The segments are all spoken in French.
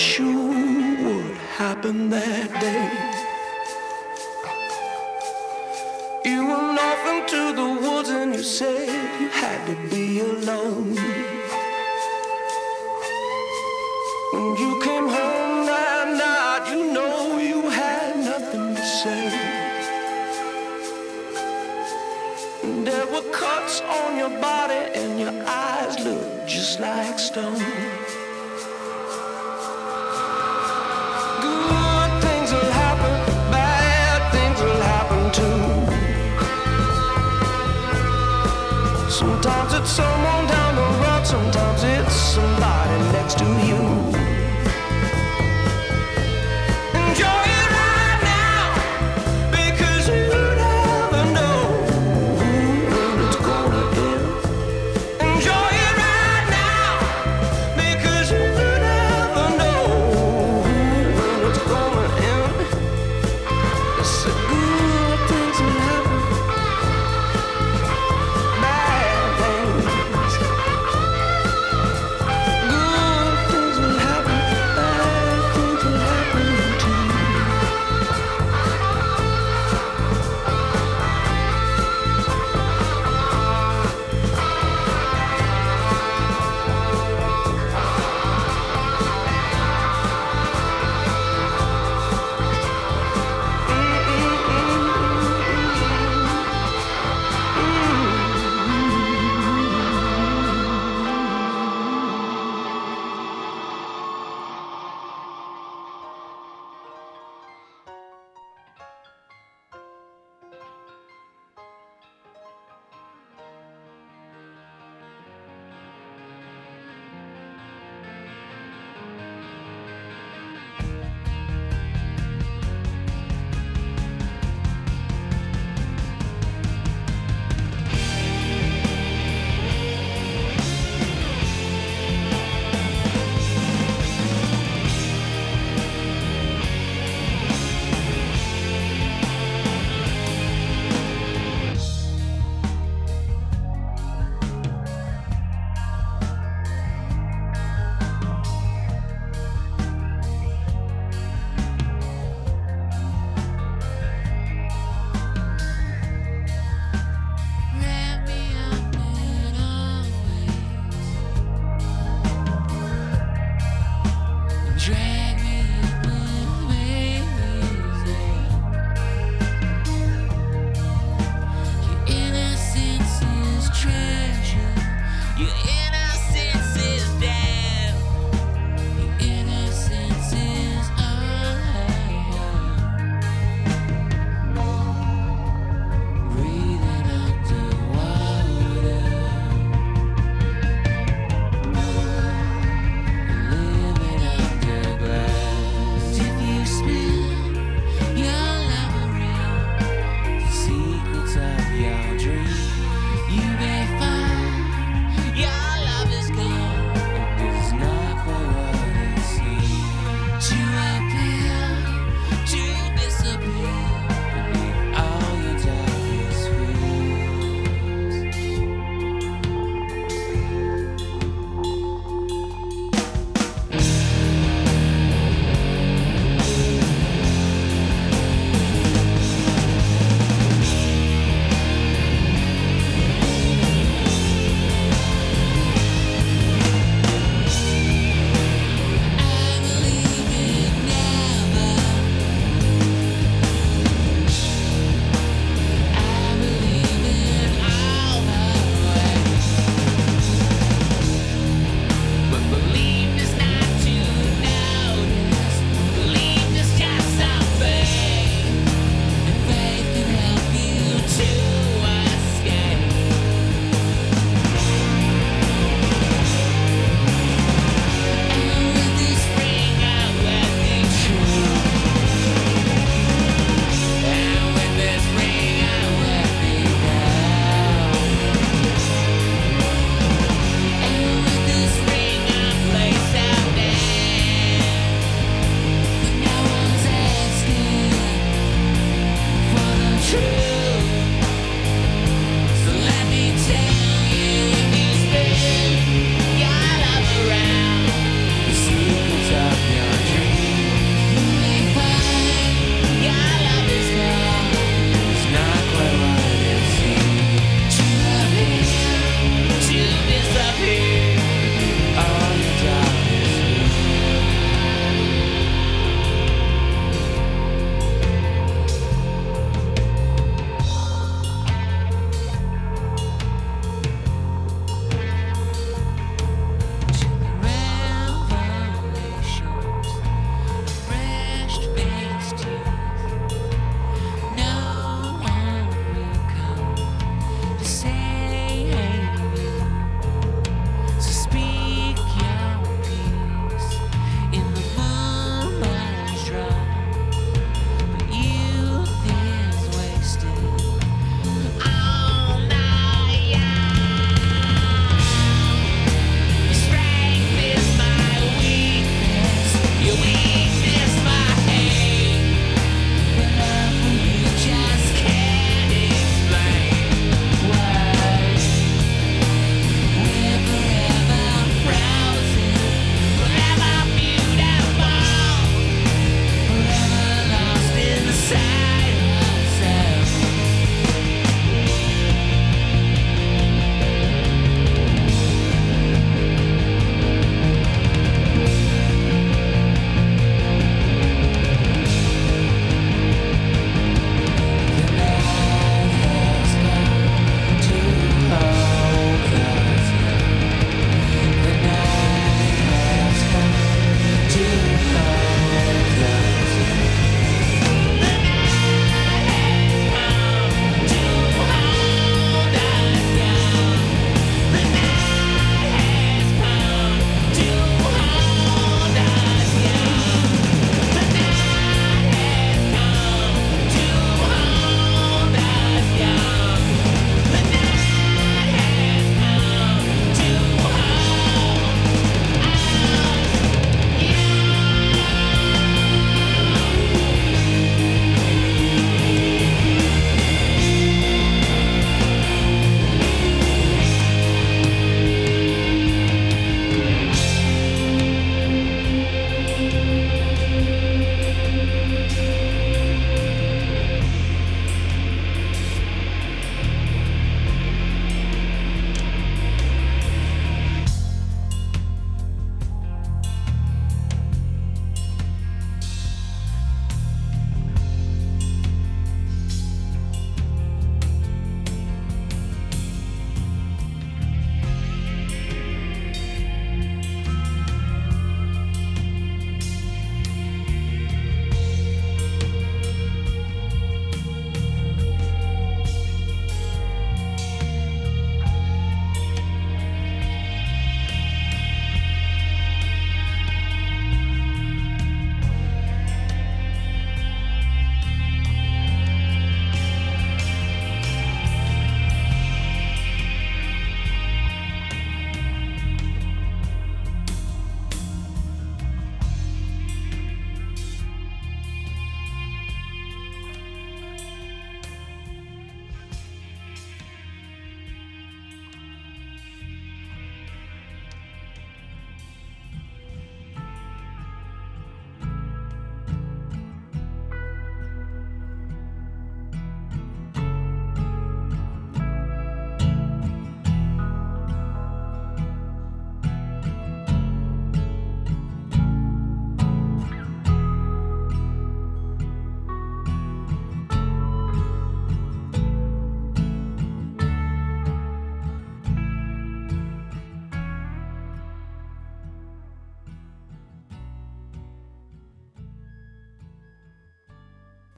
Sure, what would happen that day. You went off into the woods and you said you had to be alone. When you came home that night, you know you had nothing to say. There were cuts on your body and your eyes looked just like stone.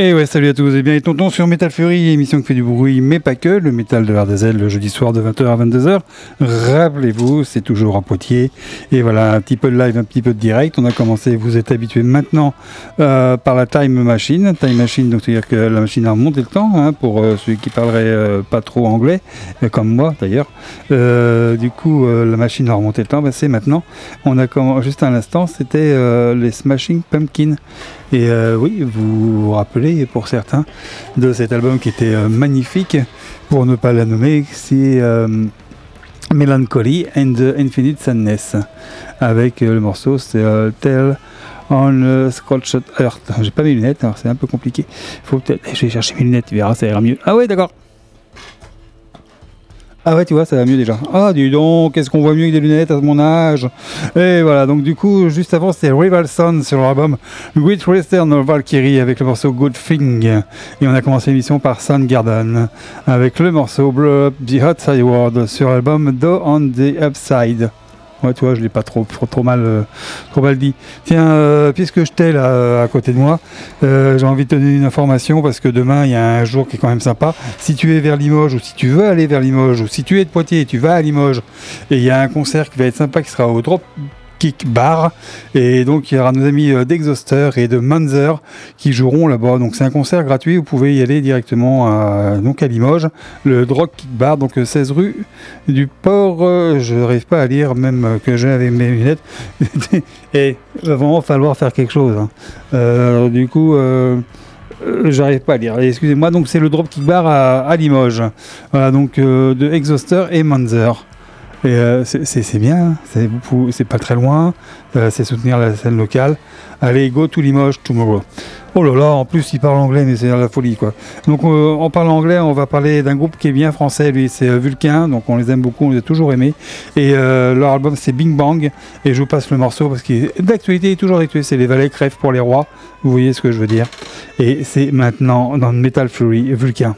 Et ouais, salut à tous et bien et tonton sur Metal Fury, émission qui fait du bruit, mais pas que, le métal de l'Ardézel le jeudi soir de 20h à 22h. Rappelez-vous, c'est toujours à Poitiers. Et voilà, un petit peu de live, un petit peu de direct. On a commencé, vous êtes habitués maintenant euh, par la Time Machine. Time Machine, donc c'est-à-dire que la machine a remonté le temps, hein, pour euh, celui qui parlerait euh, pas trop anglais, euh, comme moi d'ailleurs. Du coup, la machine a remonté le temps, ben, c'est maintenant. On a comm- juste un instant, c'était les Smashing Pumpkins. Et euh, oui, vous vous rappelez pour certains de cet album qui était euh, magnifique, pour ne pas la nommer, c'est euh, Melancholy and the Infinite Sadness, avec le morceau c'est Tell on Scorched Earth. J'ai pas mes lunettes, c'est un peu compliqué. Faut peut-être, je vais chercher mes lunettes, tu verras, ça ira mieux. Ah ouais, d'accord. Ah ouais, tu vois, ça va mieux déjà. Ah, dis donc, qu'est-ce qu'on voit mieux avec des lunettes à mon âge Et voilà, donc du coup, juste avant, c'était Rival Son sur l'album Great Western Valkyrie avec le morceau Good Thing. Et on a commencé l'émission par Soundgarden avec le morceau Blow Up the Hot Side World sur l'album Do on the Upside. Ouais, tu vois, je l'ai pas trop, trop, mal, euh, trop mal dit. Tiens, euh, puisque je t'ai là euh, à côté de moi, euh, j'ai envie de te donner une information parce que demain il y a un jour qui est quand même sympa. Si tu es vers Limoges ou si tu veux aller vers Limoges ou si tu es de Poitiers et tu vas à Limoges et il y a un concert qui va être sympa qui sera au Drop Kick Bar et donc il y aura nos amis euh, d'Exhauster et de Manzer qui joueront là-bas. Donc c'est un concert gratuit, vous pouvez y aller directement à, donc à Limoges, le Drop Kick Bar, donc euh, 16 rue du Port. euh, je n'arrive pas à lire même euh, que avec mes lunettes. et il va vraiment falloir faire quelque chose. hein. Euh, du coup. euh, euh, J'arrive pas à lire. Excusez-moi, donc c'est le Dropkick Bar à, Limoges. Voilà, donc euh, de Exhauster et Manzer. Et euh, c'est- bien, pouvez- c'est pas très loin, euh, c'est soutenir la scène locale. Allez, go to Limoges tomorrow. Oh là là, en plus il parle anglais, mais c'est la folie quoi. Donc euh, en anglais, on va parler d'un groupe qui est bien français, lui c'est euh, Vulcain, donc on les aime beaucoup, on les a toujours aimés. Et leur album c'est Bing Bang, et je vous passe le morceau parce qu'il est d'actualité, toujours d'actualité, c'est Les Valets crèvent pour les rois, vous voyez ce que je veux dire. Et c'est maintenant dans Metal Fury, Vulcain.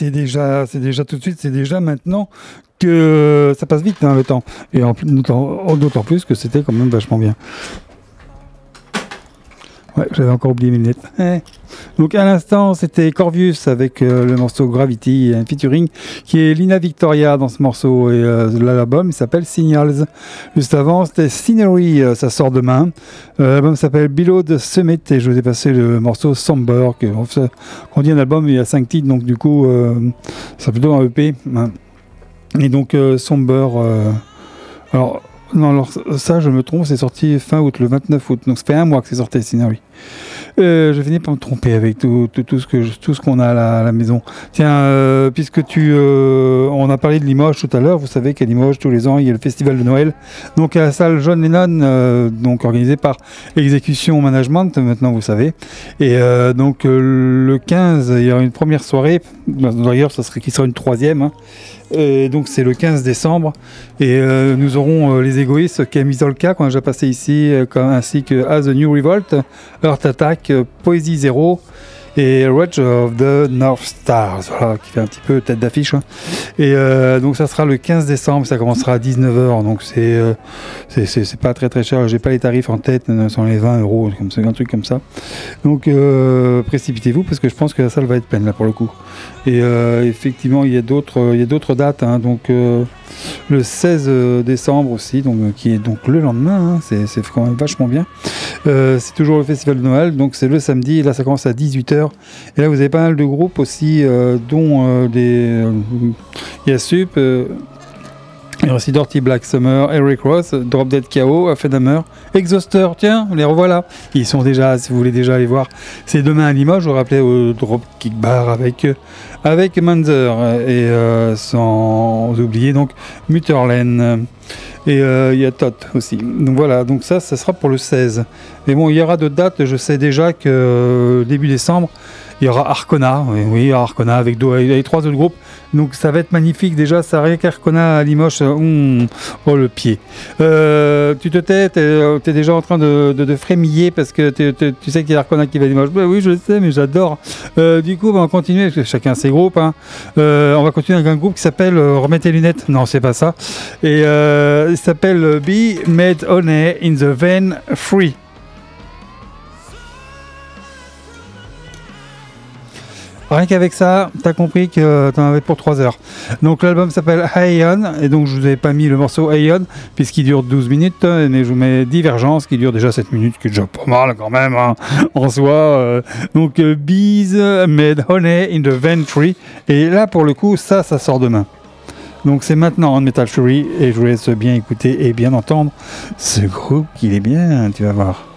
C'est déjà, c'est déjà tout de suite, c'est déjà maintenant que ça passe vite hein, le temps. Et en d'autant plus que c'était quand même vachement bien. Ouais, j'avais encore oublié mes lunettes. Eh. Donc à l'instant, c'était Corvius avec euh, le morceau Gravity, un featuring qui est Lina Victoria dans ce morceau et euh, l'album s'appelle Signals. Juste avant, c'était Scenery, euh, ça sort demain. Euh, l'album s'appelle Below the Summit et je vous ai passé le morceau Somber, que, on, dit un album, il y a 5 titres, donc du coup, c'est plutôt un EP. hein. Et donc Somber, alors non, alors ça, je me trompe, c'est sorti fin août, le 29 août. Donc ça fait un mois que c'est sorti, Scenery. Euh, je finis par me tromper avec tout, tout, ce que tout ce qu'on a à la, maison. Tiens, euh, puisque tu, euh, on a parlé de Limoges tout à l'heure, vous savez qu'à Limoges tous les ans il y a le festival de Noël, donc à la salle John Lennon, donc organisé par Exécution Management, maintenant vous savez. Et donc le 15, il y aura une première soirée. D'ailleurs, ça serait qui sera une troisième. hein. Et donc c'est le 15 décembre. Et euh, nous aurons euh, les égoïstes Camisolka qu'on a déjà passé ici euh, comme- ainsi que As the New Revolt, Earth Attack, euh, Poésie Zéro et Rage of the North Stars voilà, qui fait un petit peu tête d'affiche hein. et euh, donc ça sera le 15 décembre ça commencera à 19h donc c'est euh, c'est- pas très très cher j'ai pas les tarifs en tête euh, sont les 20 euros comme ça, un truc comme ça donc précipitez-vous parce que je pense que la salle va être pleine là pour le coup et effectivement, il y a d'autres, il y d'autres dates. hein. donc le 16 décembre aussi, donc qui est donc le lendemain. hein. c'est, quand même vachement bien. C'est toujours le festival de Noël, donc c'est le samedi. Là, ça commence à 18h. Et là, vous avez pas mal de groupes aussi, euh, dont euh, des, euh, il y a Sup. euh, Dirty Black Summer, Eric Ross, Drop Dead KO, Affedhammer, Exhauster, tiens, les revoilà. Ils sont déjà, si vous voulez déjà aller voir, c'est demain à Limoges, je vous rappelais au Drop Kick Bar avec, avec Manzer et euh, sans oublier donc Mutterlen. Et euh, il y a Tot aussi. Donc voilà, donc ça, ça sera pour le 16. Mais bon, il y aura d'autres dates. Je sais déjà que euh, début décembre, il y aura Arcona. Oui, oui, Arcona avec, deux- avec trois autres groupes. Donc ça va être magnifique. Déjà, ça rien qu'Arcona à Limoges. euh, hum, oh le pied. Euh, tu te tais, t'es es déjà en train de, frémiller parce que tu sais qu'il y a Arcona qui va à Limoges. Bah oui, je le sais, mais j'adore. Euh, du coup, bah, on va continuer parce que chacun ses groupes. hein. Euh, on va continuer avec un groupe qui s'appelle euh, Remets tes lunettes. Non, c'est pas ça. Et euh, il s'appelle euh, Be Made Honey in the Vein Free. Rien qu'avec ça, t'as compris que t'en avais pour 3 heures. Donc l'album s'appelle Aeon, et donc je vous avais pas mis le morceau Aeon, puisqu'il dure 12 minutes, hein, mais je vous mets Divergence, qui dure déjà 7 minutes, qui est déjà pas mal quand même, hein, en soi. euh. donc euh, Bees Made Honey in the Ventry, et là pour le coup, ça, ça sort demain. Donc c'est maintenant en Metal Fury, et je vous laisse bien écouter et bien entendre ce groupe qu'il est bien, tu vas voir.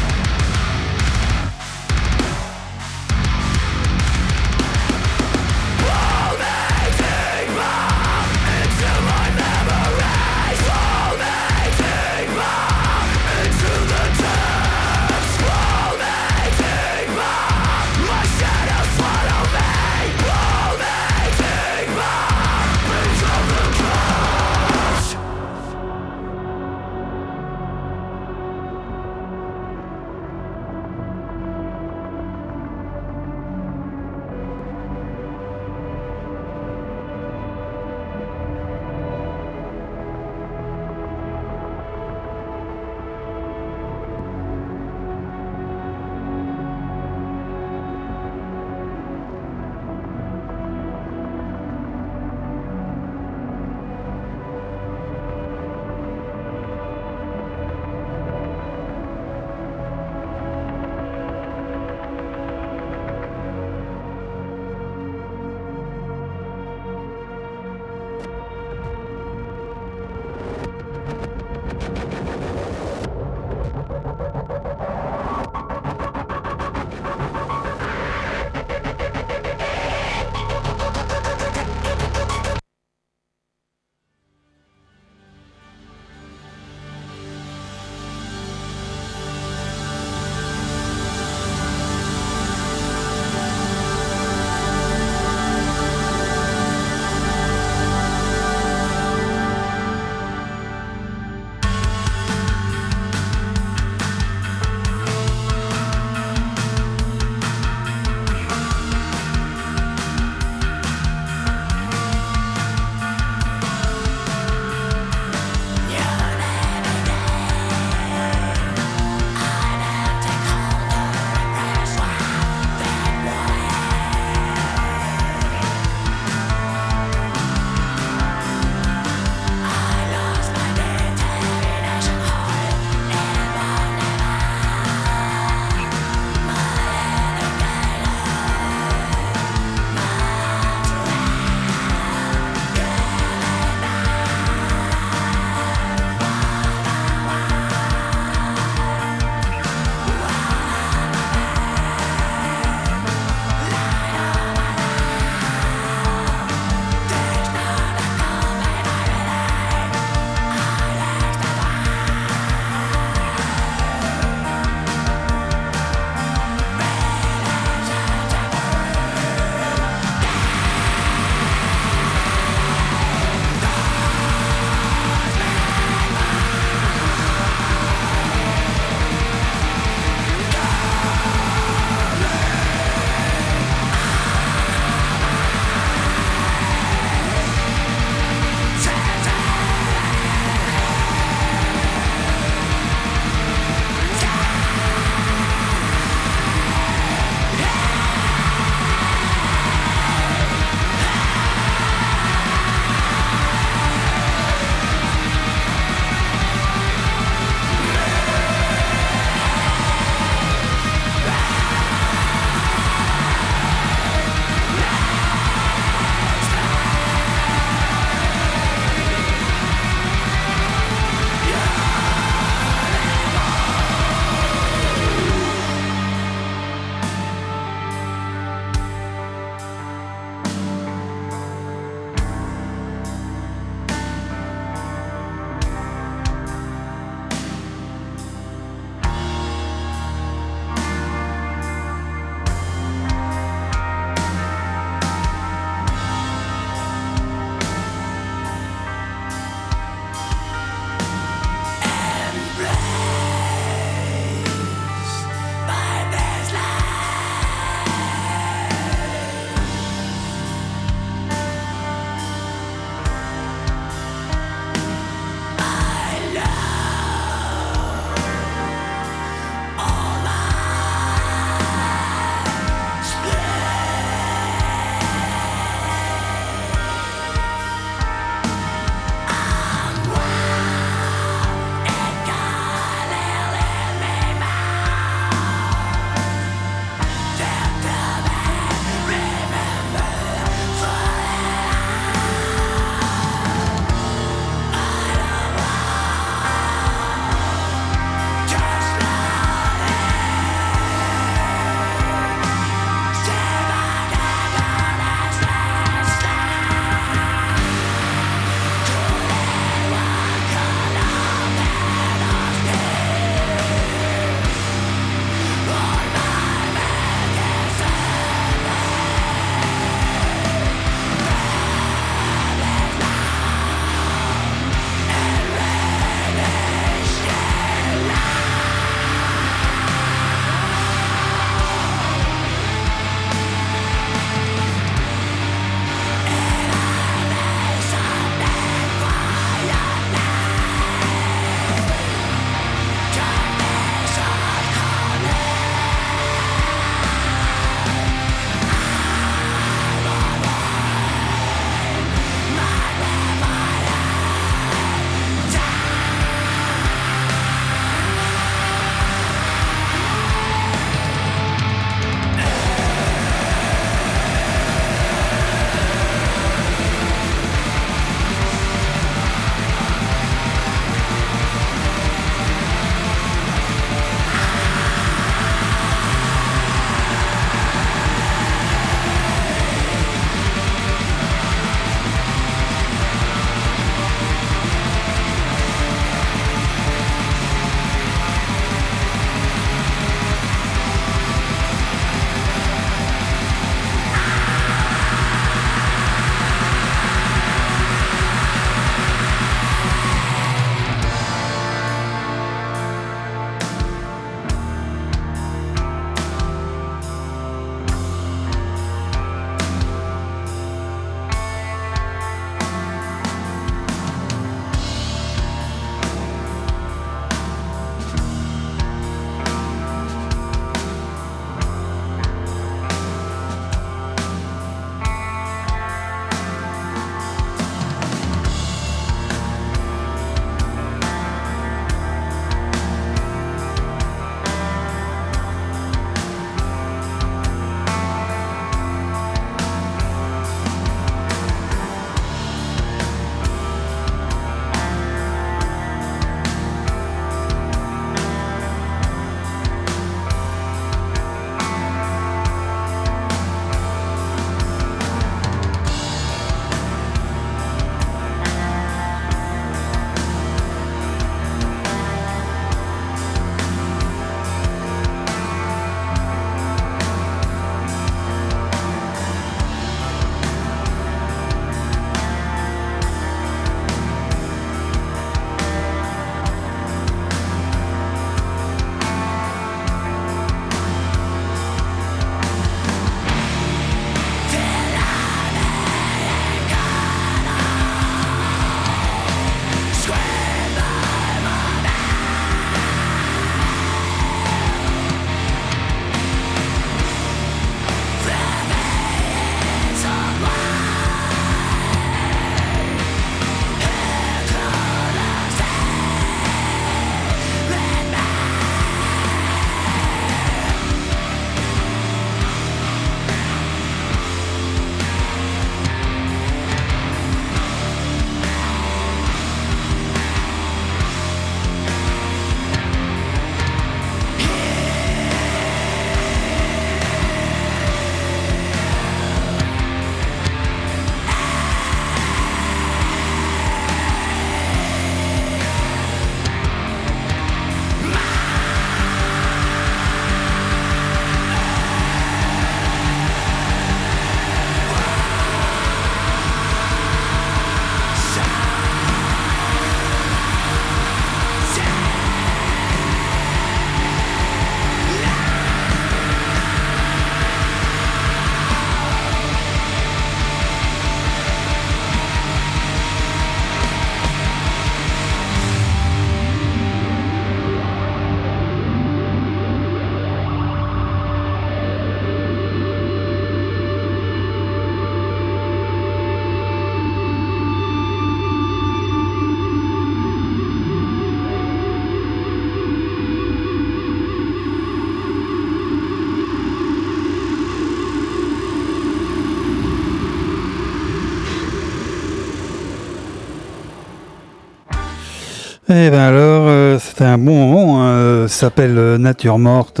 Eh ben alors, euh, c'était un bon moment. hein, euh, ça s'appelle euh, Nature Morte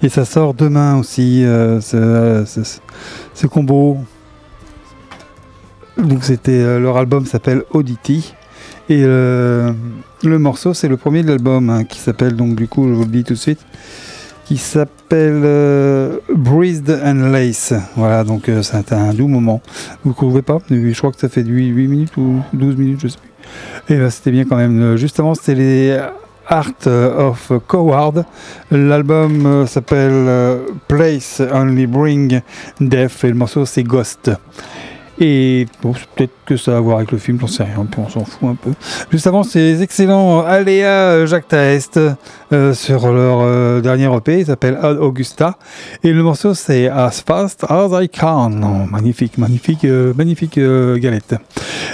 et ça sort demain aussi. ce, combo. Donc c'était leur album s'appelle Oddity et le morceau c'est le premier de l'album hein, qui s'appelle donc du coup je vous le dis tout de suite qui s'appelle euh, Breathed and Lace. Voilà donc euh, c'était un doux moment. Vous ne trouvez pas? Je crois que ça fait 8, 8 minutes ou 12 minutes je sais plus. Et ben, c'était bien quand même. Juste avant, c'était les Art of Coward. L'album euh, s'appelle euh, Place Only Bring Death et le morceau c'est Ghost. Et bon, peut-être que ça a à voir avec le film, j'en sais rien, puis on s'en fout un peu. Juste avant, les excellents Aléa euh, Jacques Taest euh, sur leur euh, dernier EP, il s'appelle Augusta. Et le morceau c'est As Fast As I Can. Magnifique, magnifique, euh, magnifique euh, galette.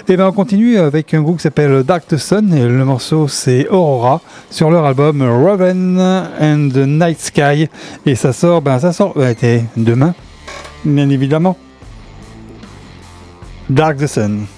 Et ben on continue avec un groupe qui s'appelle Dark Sun et le morceau c'est Aurora sur leur album Raven and the Night Sky et ça sort ben ça sort ben, demain bien évidemment. Dark the Sun.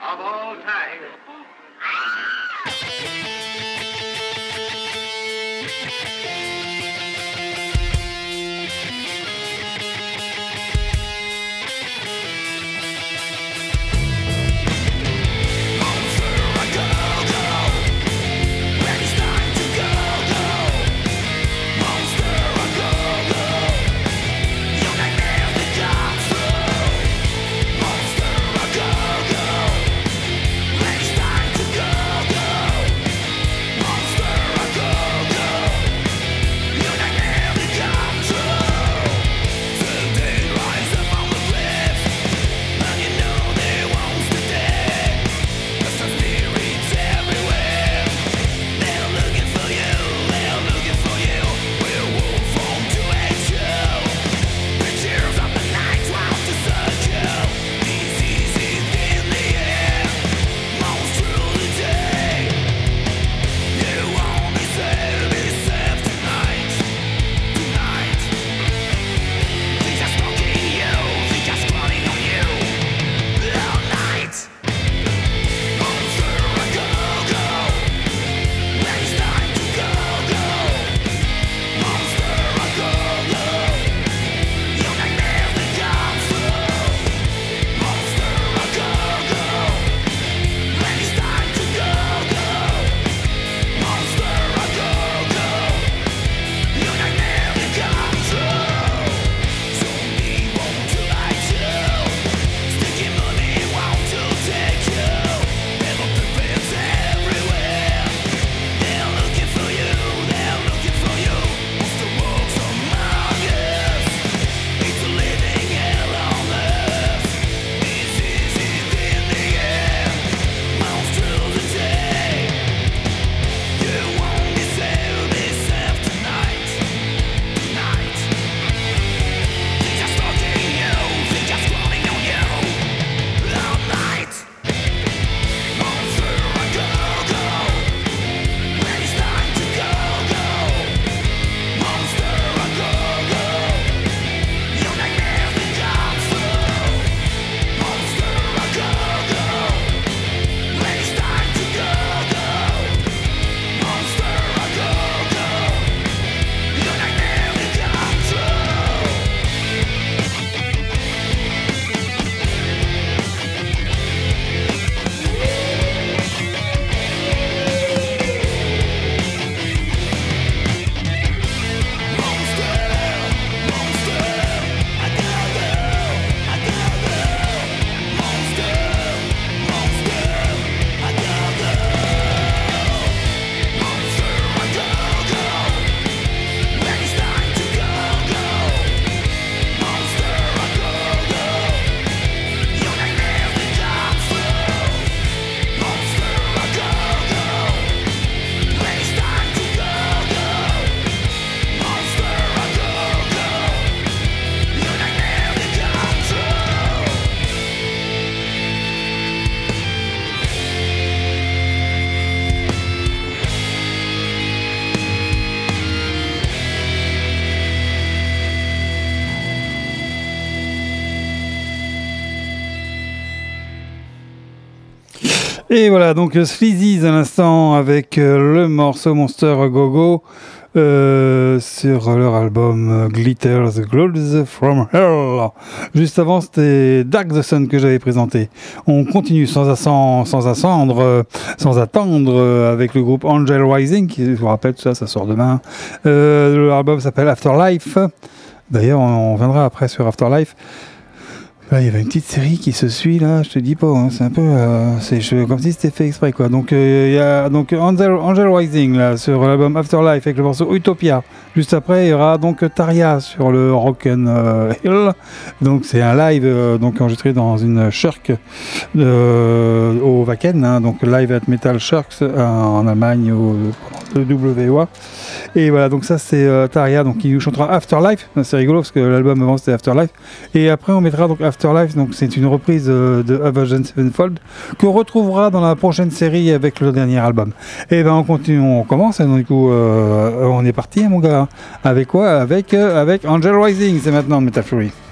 Of all time. Ah! Et voilà, donc euh, Sleazy's à l'instant avec euh, le morceau Monster Go Go euh, sur leur album Glitters Glows from Hell. Juste avant, c'était Dark the Sun que j'avais présenté. On continue sans, sans, sans attendre, sans attendre avec le groupe Angel Rising, qui, je vous rappelle, ça, ça sort demain. Euh, L'album s'appelle Afterlife. D'ailleurs, on, on viendra après sur Afterlife. Là, il y avait une petite série qui se suit là, je te dis pas, hein, c'est un peu, euh, c'est comme si c'était fait exprès quoi. Donc euh, il y a donc Angel, Angel Rising là sur l'album Afterlife avec le morceau Utopia. Juste après, il y aura donc Taria sur le Rock'n euh, Hill. Donc c'est un live donc enregistré dans une Shirk au Wacken, hein, donc live at Metal Shirks en Allemagne au WOA. Et voilà, donc ça c'est Taria donc qui chantera Afterlife. C'est rigolo parce que l'album avant c'était Afterlife. Et après, on mettra donc Afterlife, donc c'est une reprise euh, de Avenged Sevenfold qu'on retrouvera dans la prochaine série avec le dernier album. Et ben on continue, on commence. Et donc, du coup, euh, on est parti, hein, mon gars. Avec quoi? Avec euh, avec Angel Rising. C'est maintenant de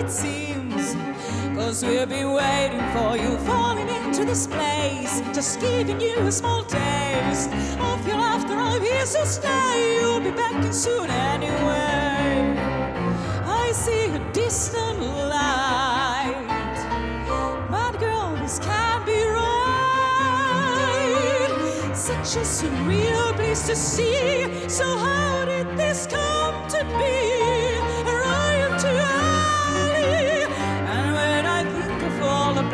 it seems. Cause we've been waiting for you, falling into this place. Just giving you a small taste of your laughter. Oh, I'm here, so stay. You'll be back in soon anyway. I see a distant light. But girl, this can't be right. Such a surreal place to see. So how did this come to be?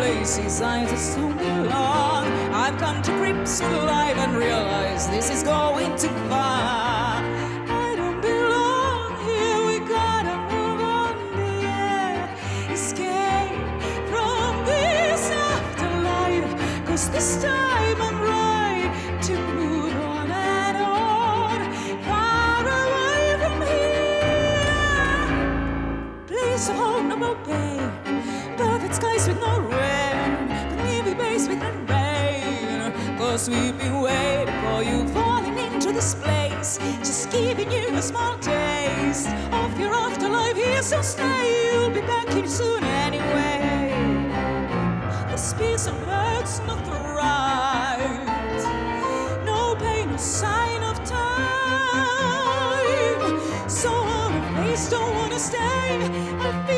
Places I just don't belong, I've come to grips with life and realize this is going too far. I don't belong here. We gotta move on. Escape from this this time Been waiting for you, falling into this place. Just giving you a small taste of your afterlife here. So stay, you'll be back here soon anyway. This piece of earth's not the right. No pain, no sign of time. So out of place, don't wanna stay. I feel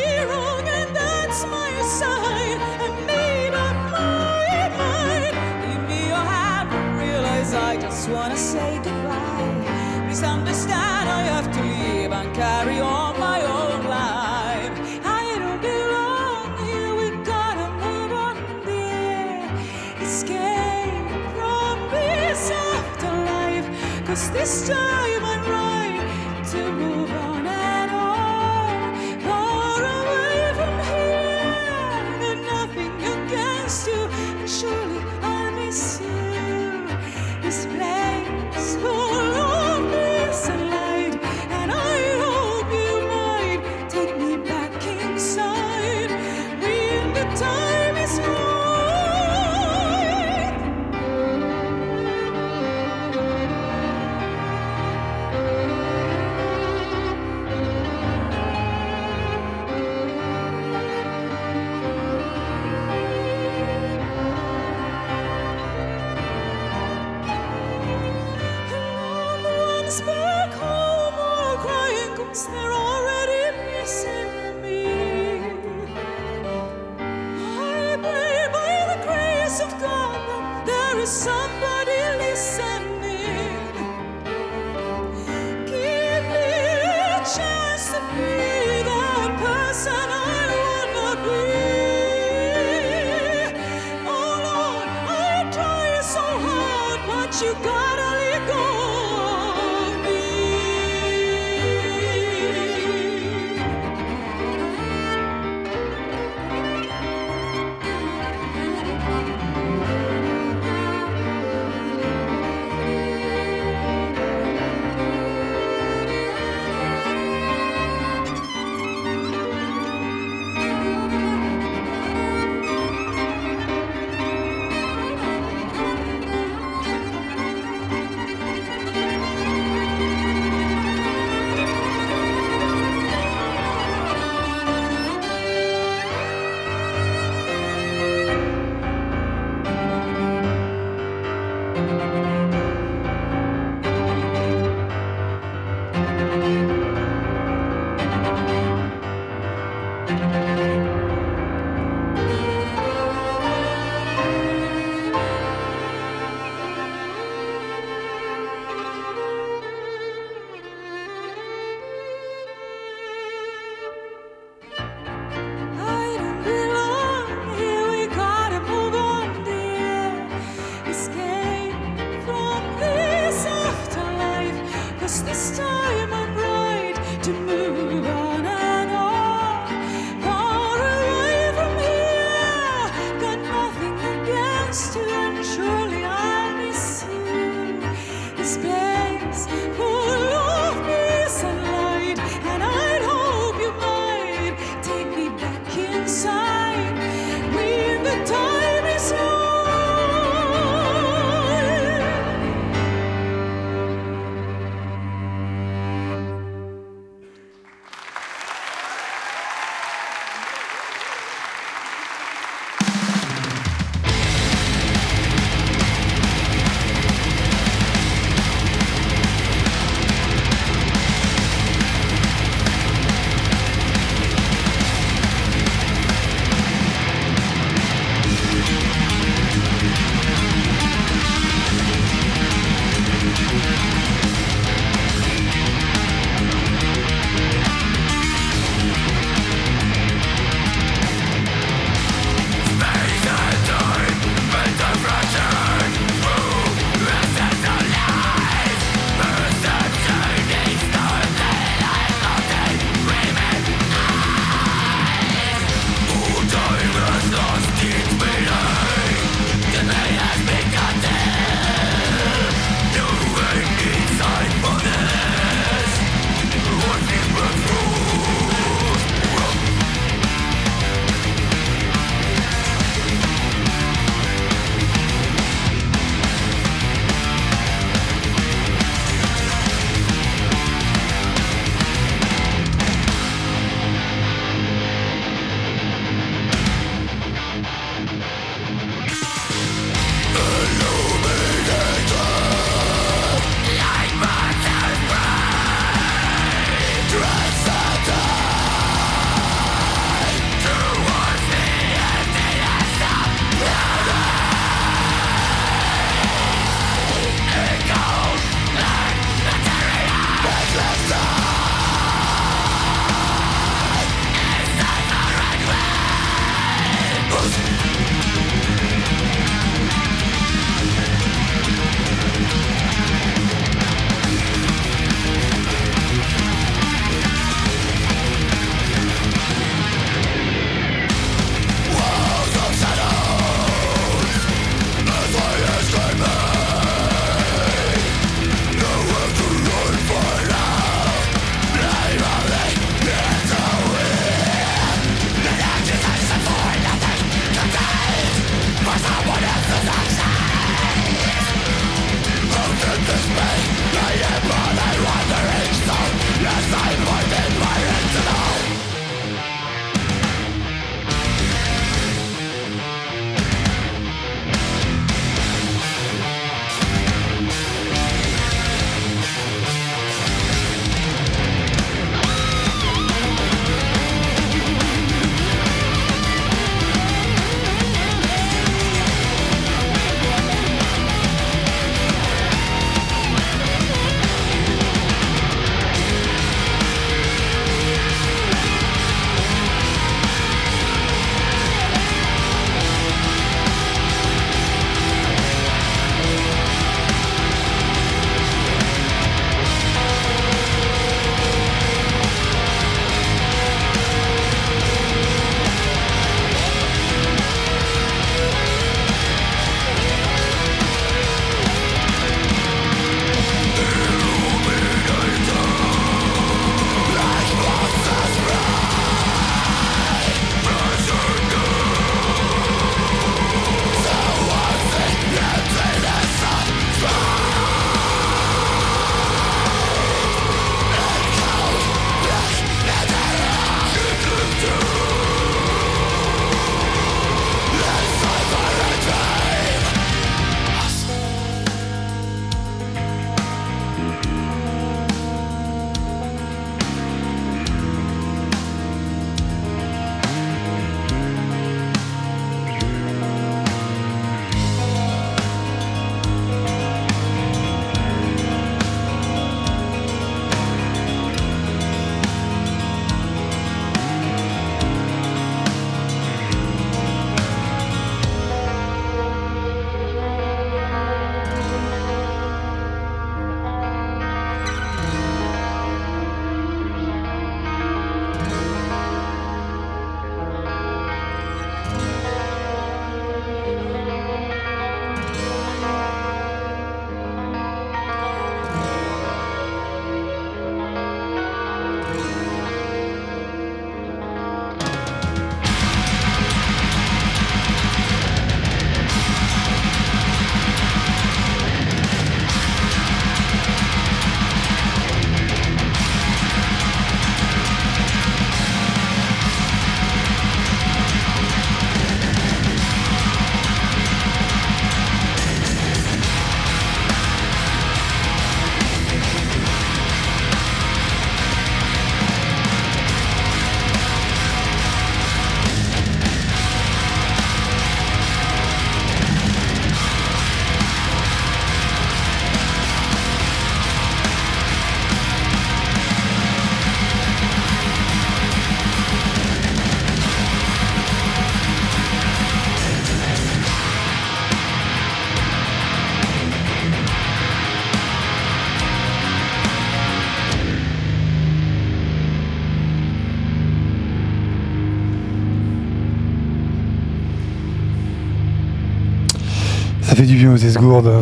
this time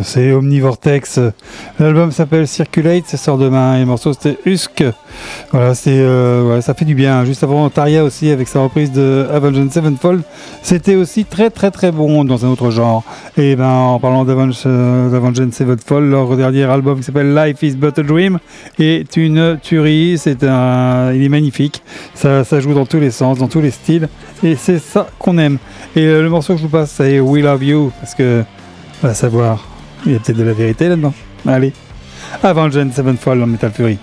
C'est Omnivortex. L'album s'appelle Circulate, ça sort demain. Et le morceau c'était Husk. Voilà, c'est, euh, ouais, ça fait du bien. Juste avant Taria aussi avec sa reprise de Avenged Sevenfold. C'était aussi très très très bon dans un autre genre. Et ben en parlant euh, d'Avenged Sevenfold, leur dernier album qui s'appelle Life is But a Dream est une tuerie. C'est un, il est magnifique. Ça, ça joue dans tous les sens, dans tous les styles. Et c'est ça qu'on aime. Et euh, le morceau que je vous passe, c'est We Love You. Parce que, à savoir, il y a peut-être de la vérité là-dedans. Allez. Avenged Sevenfold en Metal Fury.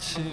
같이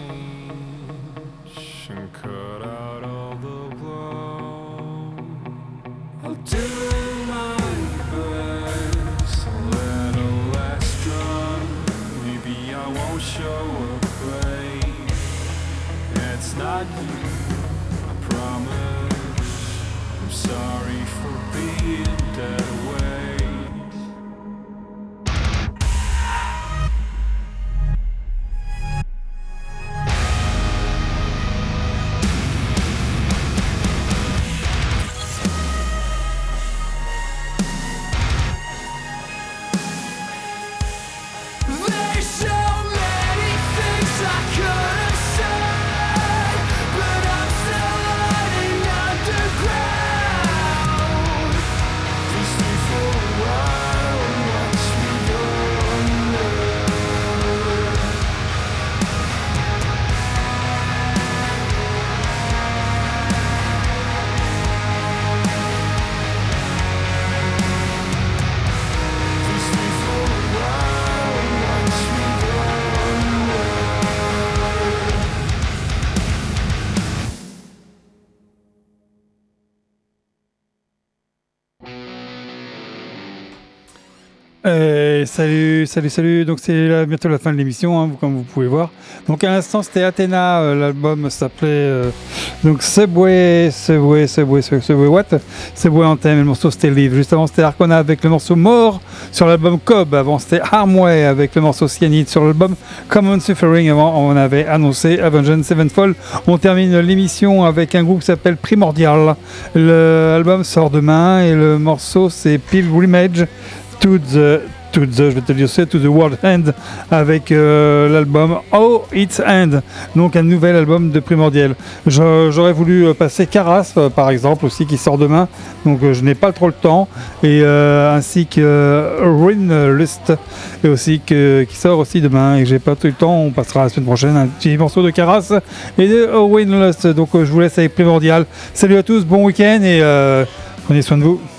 Euh, salut, salut, salut. Donc c'est bientôt la fin de l'émission, hein, comme vous pouvez voir. Donc à l'instant c'était Athéna, euh, l'album s'appelait euh, donc Subway, Subway, Subway, Subway, what? Subway Anthem, et le morceau c'était Live. Juste avant c'était Arcona avec le morceau Mort sur l'album Cobb. Avant c'était Harmway avec le morceau Cyanide sur l'album Common Suffering. Avant on avait annoncé Avenged Sevenfold. On termine l'émission avec un groupe qui s'appelle Primordial. L'album sort demain et le morceau c'est Pilgrimage to the to the, je vais te dire, to the world end avec euh, l'album Oh It's End, donc un nouvel album de Primordial. J'aurais voulu euh, passer Caras euh, par exemple aussi qui sort demain, donc je n'ai pas trop le temps et ainsi que Ruin Lust et aussi que, qui sort aussi demain et j'ai pas tout le temps. On passera la semaine prochaine un petit morceau de Caras et de Ruin Lust. Donc je vous laisse avec Primordial. Salut à tous, bon week-end et prenez soin de vous.